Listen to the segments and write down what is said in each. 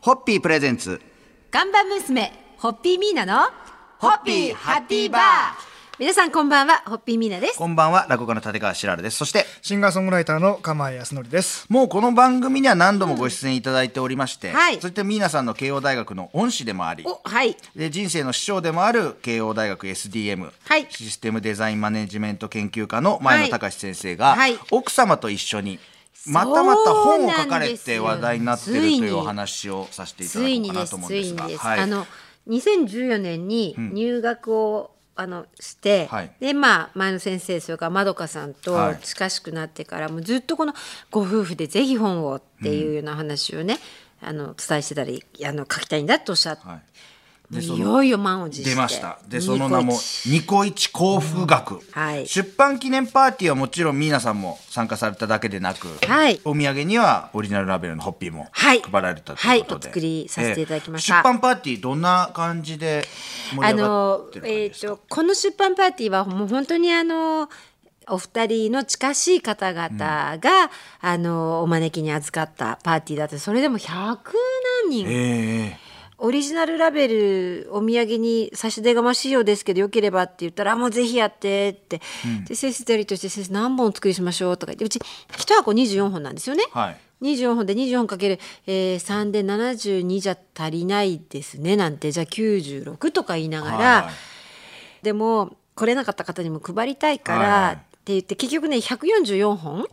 ホッピープレゼンツ。看板娘、ホッピーミーナの、ホッピーハッピーバー。皆さんこんばんは、ホッピーミーナです。こんばんは落語家の立川しらるです。そしてシンガーソングライターの釜井康則です。もうこの番組には何度もご出演いただいておりまして、はい。そして皆さんの慶応大学の恩師でもありお、はい。で人生の師匠でもある慶応大学 SDM、はい。システムデザインマネジメント研究科の前野隆先生が、はい。奥様と一緒に またまた本を書かれて話題になっているとついうお話をさせていただついこうかなとにです、つ思うんです。が。あの、2014年に入学を、あのして、はい。でまあ前野先生それからまどかさんとはい。近しくなってから、もうずっとこのご夫婦でぜひ本をっていうような話をね、あの伝えしてたりあの書きたいんだとおっしゃって、はいでそのいよいよ満を持して。出ました。でその名もニコイチ幸福学、はい。出版記念パーティーはもちろん皆さんも参加されただけでなく、はい。お土産にはオリジナルラベルのホッピーもはい。配られたということで、はいお作りさせていただきました。えー出版パーティーどんな感じで盛あのえっ、ですか、とこの出版パーティーはもう本当にあのお二人の近しい方々が、あのお招きに預かったパーティーだってそれでも100何人、えオリジナルラベルお土産に差し出がましいようですけどよければって言ったらあもうぜひやってって、で先生とやりとして先生何本お作りしましょうとか言ってうち1箱24本なんですよね。ーはい24本で24本かける、えー、3で72じゃ足りないですねなんてじゃあ96とか言いながら、はいでも来れなかった方にも配りたいから、はいはいって言って結局ね144本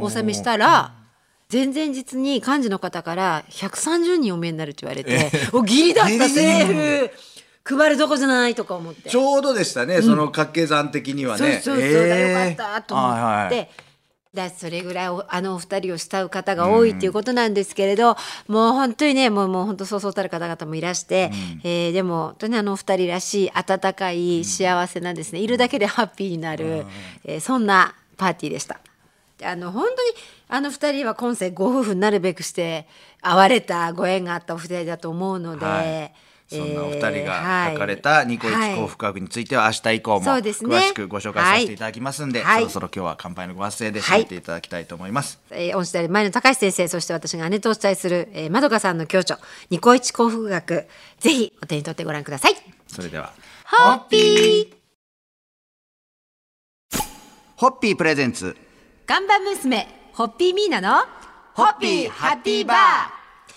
お納めしたら前々日に幹事の方から130人お見えになるって言われて、おギリだったセーフ配るとこじゃないとか思って。ちょうどでしたね、その掛け算的にはそうねそうそう、えーよかったと思って、はいはいだそれぐらいおあのお二人を慕う方が多いっていうことなんですけれど、もう本当にねもうもう本当そうそうたる方々もいらして、えーでも本当にあのお二人らしい温かい幸せなですね、いるだけでハッピーになる、えーそんなパーティーでした。であの本当にあの二人は今世ご夫婦になるべくして会われたご縁があったお二人だと思うので。はい。そんなお二人えーが書かれたニコイチはい。幸福学については明日以降も詳しくご紹介させていただきますんで、はい。そろそろ今日は乾杯のご発声で締めていただきたいと思います。えー、恩師である前野隆先生そして私が姉とお伝えする、えー、まどかさんの教著ニコイチ幸福学ぜひお手に取ってご覧ください。それでは。ホッピー。ホッピープレゼンツ看板娘ホッピーミーナのホッピーハッピーバー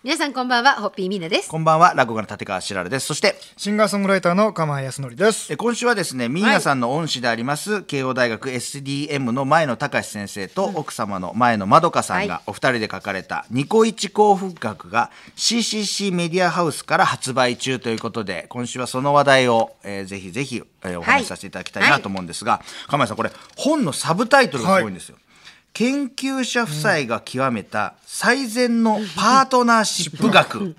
皆さんこんばんはホッピーミーナですこんばんは落語家の立川しらるですそしてシンガーソングライターの釜井康則です。え今週はですねミーナさんの恩師であります、慶応大学 SDM の前野隆先生と奥様の前野まどかさんはいがお二人で書かれた「ニコイチ幸福学」が CCC メディアハウスから発売中ということで今週はその話題を、えーぜひぜひ、えーお話しさせていただきたいなと思うんですが、釜井さんこれ本のサブタイトルがすごいんですよ。研究者夫妻が極めた最善のパートナーシップ学。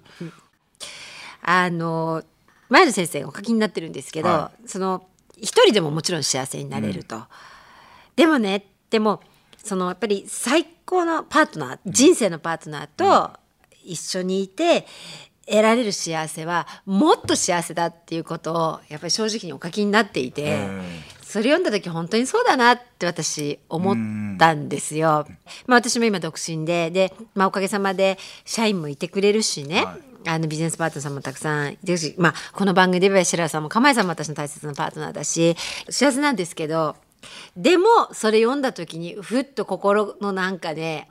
あの前野先生がお書きになってるんですけど、はその一人でももちろん幸せになれると、でもねでもそのやっぱり最高のパートナー人生のパートナーと一緒にいて得られる幸せはもっと幸せだっていうことをやっぱり正直にお書きになっていて。それ読んだ時本当にそうだなって私思ったんですよ。まあ私も今独身でで、まあ、おかげさまで社員もいてくれるしね、はい。あのビジネスパートナーさんもたくさんいてるし、まあ、この番組で言えば白良さんも釜井さんも私の大切なパートナーだし幸せなんですけどでもそれ読んだ時にふっと心のなんかね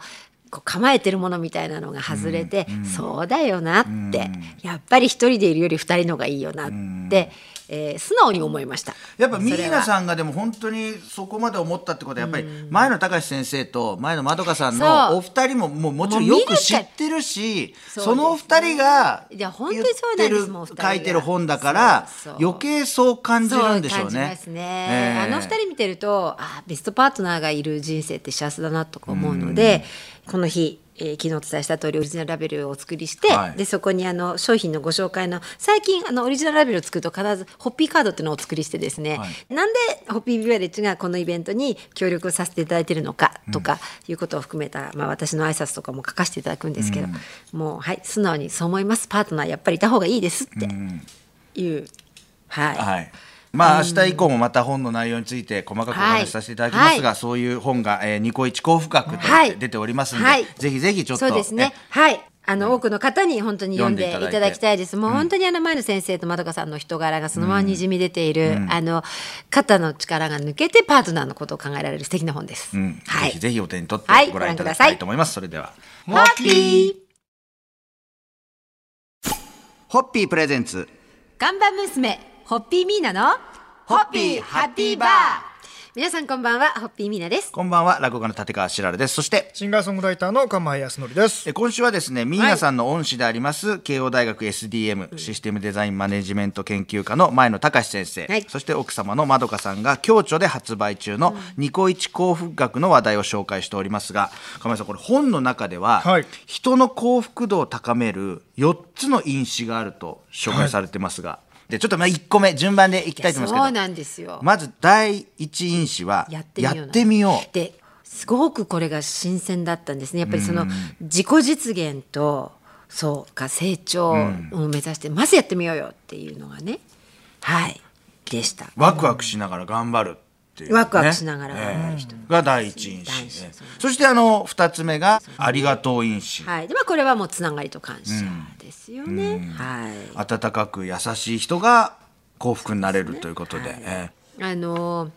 こう構えてるものみたいなのが外れて、そうだよなって、やっぱり一人でいるより二人の方がいいよなって、えー素直に思いました。やっぱミーナさんがでも本当にそこまで思ったってことはやっぱり前野隆先生と前野まどかさんのお二人ももうもちろんよく知ってるしそのお二人がいや本当にそうなんですもんお二人が。書いてる本だから余計そう感じるんでしょうそうねますね、ええ。あの二人見てるとあベストパートナーがいる人生って幸せだなとか思うので、この日、えー昨日お伝えした通りオリジナルラベルをお作りして、はい。でそこにあの商品のご紹介の最近あのオリジナルラベルを作ると必ずホッピーカードっていうのをお作りしてですね、はい。なんでホッピービバレッジがこのイベントに協力をさせていただいているのかとかいうことを含めた、まあ、私の挨拶とかも書かせていただくんですけど、もうはい素直にそう思います。パートナーやっぱりいた方がいいですっていう、はい、はいまあ明日以降もまた本の内容について細かくお話しさせていただきますが、はい。そういう本が、えー、ニコイチ幸福学とはい。出ておりますので、はい。ぜひぜひちょっとそうですね。えはい。あの多くの方に本当に読んでいただきたいです。もう本当にあの前の先生とまどかさんの人柄がそのままにじみ出ている、あの肩の力が抜けてパートナーのことを考えられる素敵な本です。うん。はい。ぜひぜひお手に取ってはいご覧いただきたいと思います。それでは。ホッピー。ホッピープレゼンツ。看板娘ホッピーミーナのホッピーハッピーバー皆さんこんばんはホッピーミーナです。こんばんは、落語家の立川しらるです。そして、シンガーソングライターの釜井康則です。え今週はですね、ミーナさんの恩師であります、慶応大学 SDM、システムデザインマネジメント研究科の前野隆先生、はいそして奥様のまどかさんが共著で発売中のニコイチ幸福学の話題を紹介しておりますが、亀井さん、これ本の中では、はい人の幸福度を高める4つの因子があると紹介されてますが、でちょっとまあ1個目順番でいきたいと思いますけど。そうなんですよ。まず第一因子はやってみようですごくこれが新鮮だったんですね。やっぱりその自己実現とそうか成長を目指して、まずやってみようよっていうのがねはいでした。ワクワクしながら頑張るっていうね、ワクワクしながら頑張る人。が第一因子ねそしてあの二つ目がありがとう因子はい。でまあこれはもうつながりと感謝ですよね、はい。温かく優しい人が幸福になれるということで、えあの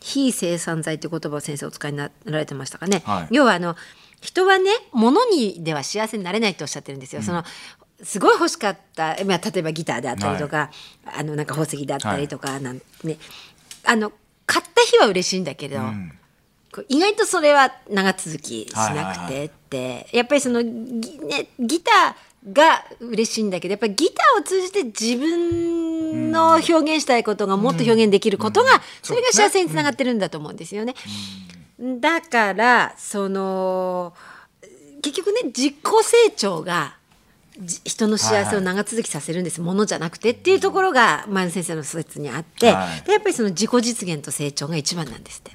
非生産剤という言葉を先生お使いになられてましたかね、はい。要はあの人はね物にでは幸せになれないとおっしゃってるんですよ、そのすごい欲しかった、まあ、例えばギターであったりとか、あのなんか宝石であったりとかなん、ね。あの買った日は嬉しいんだけど、こう意外とそれは長続きしなくてって、やっぱりそのギ,、ね、ギターが嬉しいんだけどやっぱりギターを通じて自分の表現したいことがもっと表現できることが、それが幸せにつながってるんだと思うんですよね。だからその結局ね自己成長がじ人の幸せを長続きさせるんです、ものじゃなくてっていうところが前野先生の説にあって、はいでやっぱりその自己実現と成長が一番なんですって。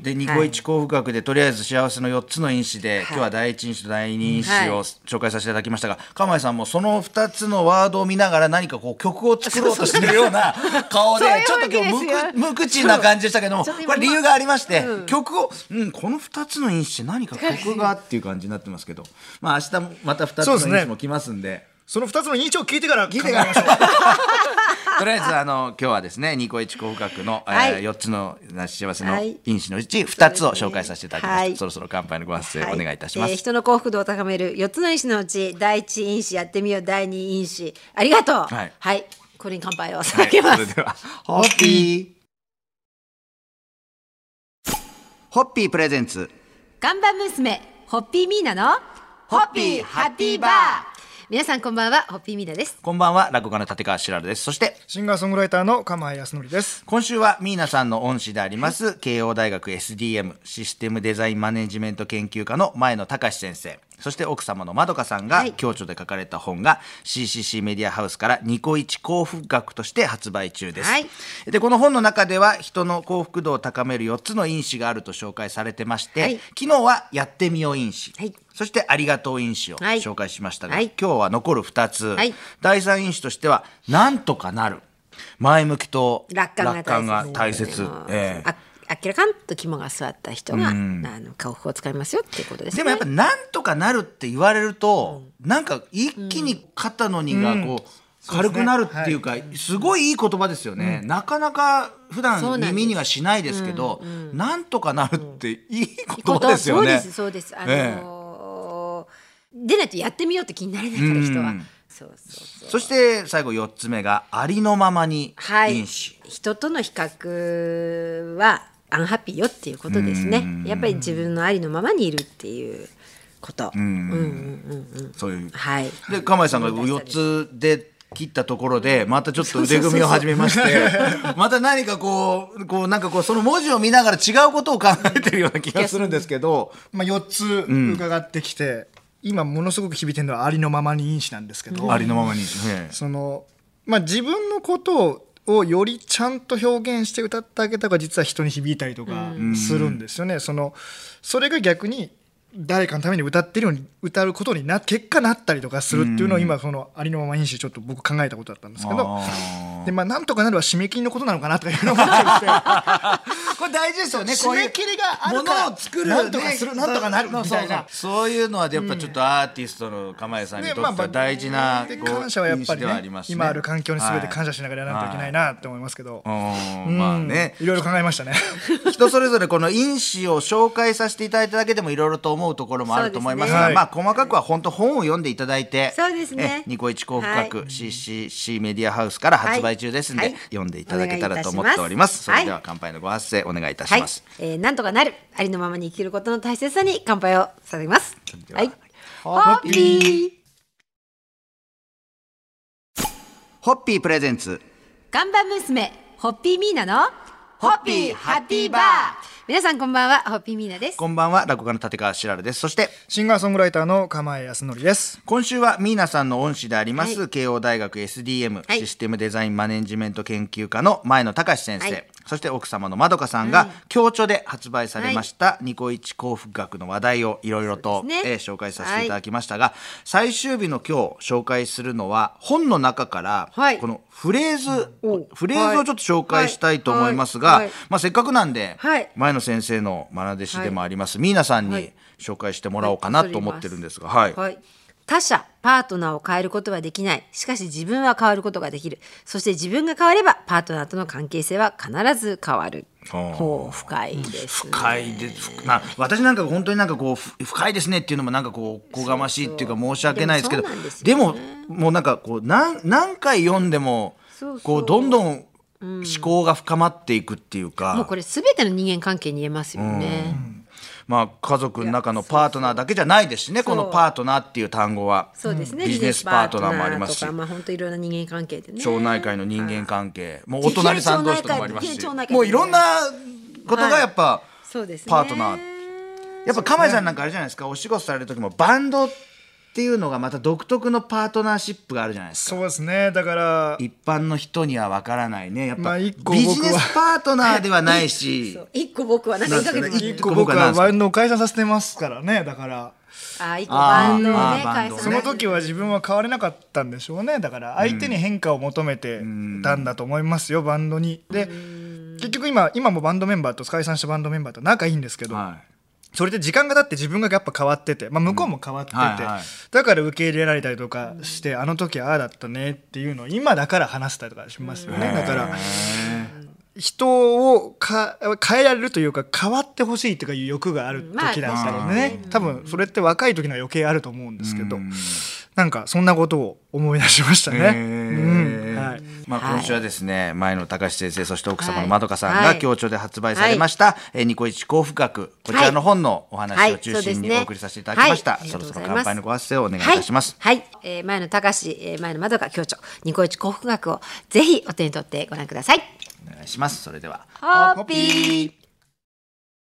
でニコイチ幸福学でとりあえず幸せの4つの因子で、今日は第一因子と第二因子はい。を紹介させていただきましたが、釜井さんもその2つのワードを見ながら何かこう曲を作ろうとしてるような 顔でちょっと今日無無口な感じでしたけどもこれ理由がありまして、曲を、うん、この2つの因子何か曲がっていう感じになってますけど。まあ明日また2つの因子も来ますんで。その二つの認証を聞いてから聞いてから。とりあえずあの今日はですねニコイチ幸福学の、はい。えー、4つの幸せのはい。因子のうち2つを紹介させていただきました、はい。そろそろ乾杯のご発声お願いいたします、えー人の幸福度を高める4つの因子のうち第一因子やってみよう第二因子。ありがとう。はい。これに乾杯をはい捧げます、それではホッピー。ホッピープレゼンツ。看板娘ホッピーミーナのホッピーハッピーバー皆さんこんばんはホッピーミーナです。こんばんは落語家の立川しらるです。そしてシンガーソングライターの釜井康則です。今週はミーナさんの恩師であります、慶応大学 SDM システムデザインマネジメント研究科の前野隆先生そして奥様のまどかさんがはい。共著で書かれた本が CCC メディアハウスからニコイチ幸福学として発売中です、はい。でこの本の中では人の幸福度を高める4つの因子があると紹介されてまして、はい。昨日はやってみよう因子、はい。そしてありがとう因子をはい。紹介しましたが、はい。今日は残る2つ、はい。第3因子としてはなんとかなる。前向きと楽観が大切。ええああっけらかんと肝が据わった人が、あの幸福を使いますよっていうことですね。でもやっぱなんとかなるって言われると、なんか一気に肩の荷がこう、軽くなるっていうか、すごいいい言葉ですよね、なかなか普段耳にはしないですけどなんとかなるっていい言葉ですよね。そうですそうです。あのーでないとやってみようって気になれないから人は、うん。そうそうそして最後4つ目がありのままにはい。人との比較はアンハッピーよっていうことですね。やっぱり自分のありのままにいるっていうこと、うん。うんうんうんそういう。はい。で釜井さんが4つで切ったところでまたちょっと腕組みを始めまして また何かこうこうなんかこうその文字を見ながら違うことを考えてるような気がするんですけどまあ四つ伺ってきて、今ものすごく響いてるのはありのままに因子なんですけど、ありのままに、ええそのまあ自分のことをよりちゃんと表現して歌ってあげた方が実は人に響いたりとかするんですよね。そのそれが逆に誰かのために歌ってるように歌うことにな結果なったりとかするっていうのを今そのありのまま因子ちょっと僕考えたことだったんですけど。あでまあなんとかなるは締め切りのことなのかなとかいうのを思ったりして。これ大事ですよね締め切りがあるから。ものを作るなんとかする。なんとかなるみたいな。そういうのはやっぱちょっとアーティストの構えさんにとっては大事なでこう感謝はやっぱり今ある環境に全て感謝謝しながらやらないといけないなって思いますけど、うん。まあね。いろいろ考えましたね。人それぞれこの因子を紹介させていただいただけでもいろいろと思うところもあると思いますがまあ細かくは本当本を読んでいただいて。そうですね。えニコイチ高深くはい。CCC メディアハウスから発売中ですんで、はい。読んでいただけたらと思っております。それでは乾杯のご発声お願いいたはいします、、えー、なんとかなるありのままに生きることの大切さに乾杯をさせます。では。はい。ホッピー。ホッピー。プレゼンツ。看板娘ホッピーミーナのホッピーハッピーバー皆さんこんばんはホッピーミーナです。こんばんは落語家の立川しららです。そしてシンガーソングライターの釜江康則です。今週はミーナさんの恩師であります、は慶応大学 SDM、はい。システムデザインマネジメント研究科の前野隆先生、はいそして奥様のまどかさんが共著で発売されました、ニコイチ幸福学の話題をいろいろと、ね。えー紹介させていただきましたが、最終日の今日紹介するのは本の中から、はい。このフレーズ、おフレーズをちょっと紹介したいと思いますが、はい。はい。まあ、せっかくなんで、はい。前野先生の愛弟子でもあります、ミーナさんにはい紹介してもらおうかなと思ってるんですが、はい。はい、他者パートナーを変えることはできない。しかし自分は変わることができる。そして自分が変わればパートナーとの関係性は必ず変わる。ほう深いですね。深いでふな私なんか本当になんかこうふ深いですねっていうのもなんかこうおこがましいっていうか申し訳ないですけどでもそうなんでももうなんかこう何何回読んでもこうどんどん思考が深まっていくっていうか、もうこれ全ての人間関係に言えますよね、まあ家族の中のパートナーだけじゃないですしねこのパートナーっていう単語は。そうですね、ビジネスパートナーもありますし。まあ本当いろんな人間関係でね。町内会の人間関係。もうお隣さん同士とかもありますし。もういろんなことがやっぱ、そうですね。パートナー。やっぱ釜井さんなんかあれじゃないですか。お仕事される時もバンドっていうのがまた独特のパートナーシップがあるじゃないですか。そうですね。だから一般の人には分からないね。やっぱ、まあ一個ビジネスパートナーではないし。一個僕はなんかけて一個僕はバンドを解散させてますからね。だから。あ一個バンドをねその時は自分は変われなかったんでしょうね。だから相手に変化を求めてたんだと思いますよバンドに。で結局今今もバンドメンバーと解散したバンドメンバーと仲いいんですけど、はそれで時間が経って自分がやっぱ変わってて、まあ、向こうも変わってて、はいはい。だから受け入れられたりとかして、あの時ああだったねっていうのを今だから話せたりとかしますよね、だから人をか変えられるというか変わってほしいとかいう欲がある時だったのでね、多分それって若い時には余計あると思うんですけど、なんかそんなことを思い出しましたね。うん。はい。まあ、はい。今週はですね、前野隆先生そして奥様はい。のまどかさんはい。が共著で発売されました「えーニコイチ幸福学」こちらの本のお話を中心にお送りさせていただきました、そろそろ乾杯のご発声をお願いいたします、はい、はい。えー前の高志、えー前のまどか教著ニコイチ幸福学をぜひお手に取ってご覧ください。お願いします。それではホッピー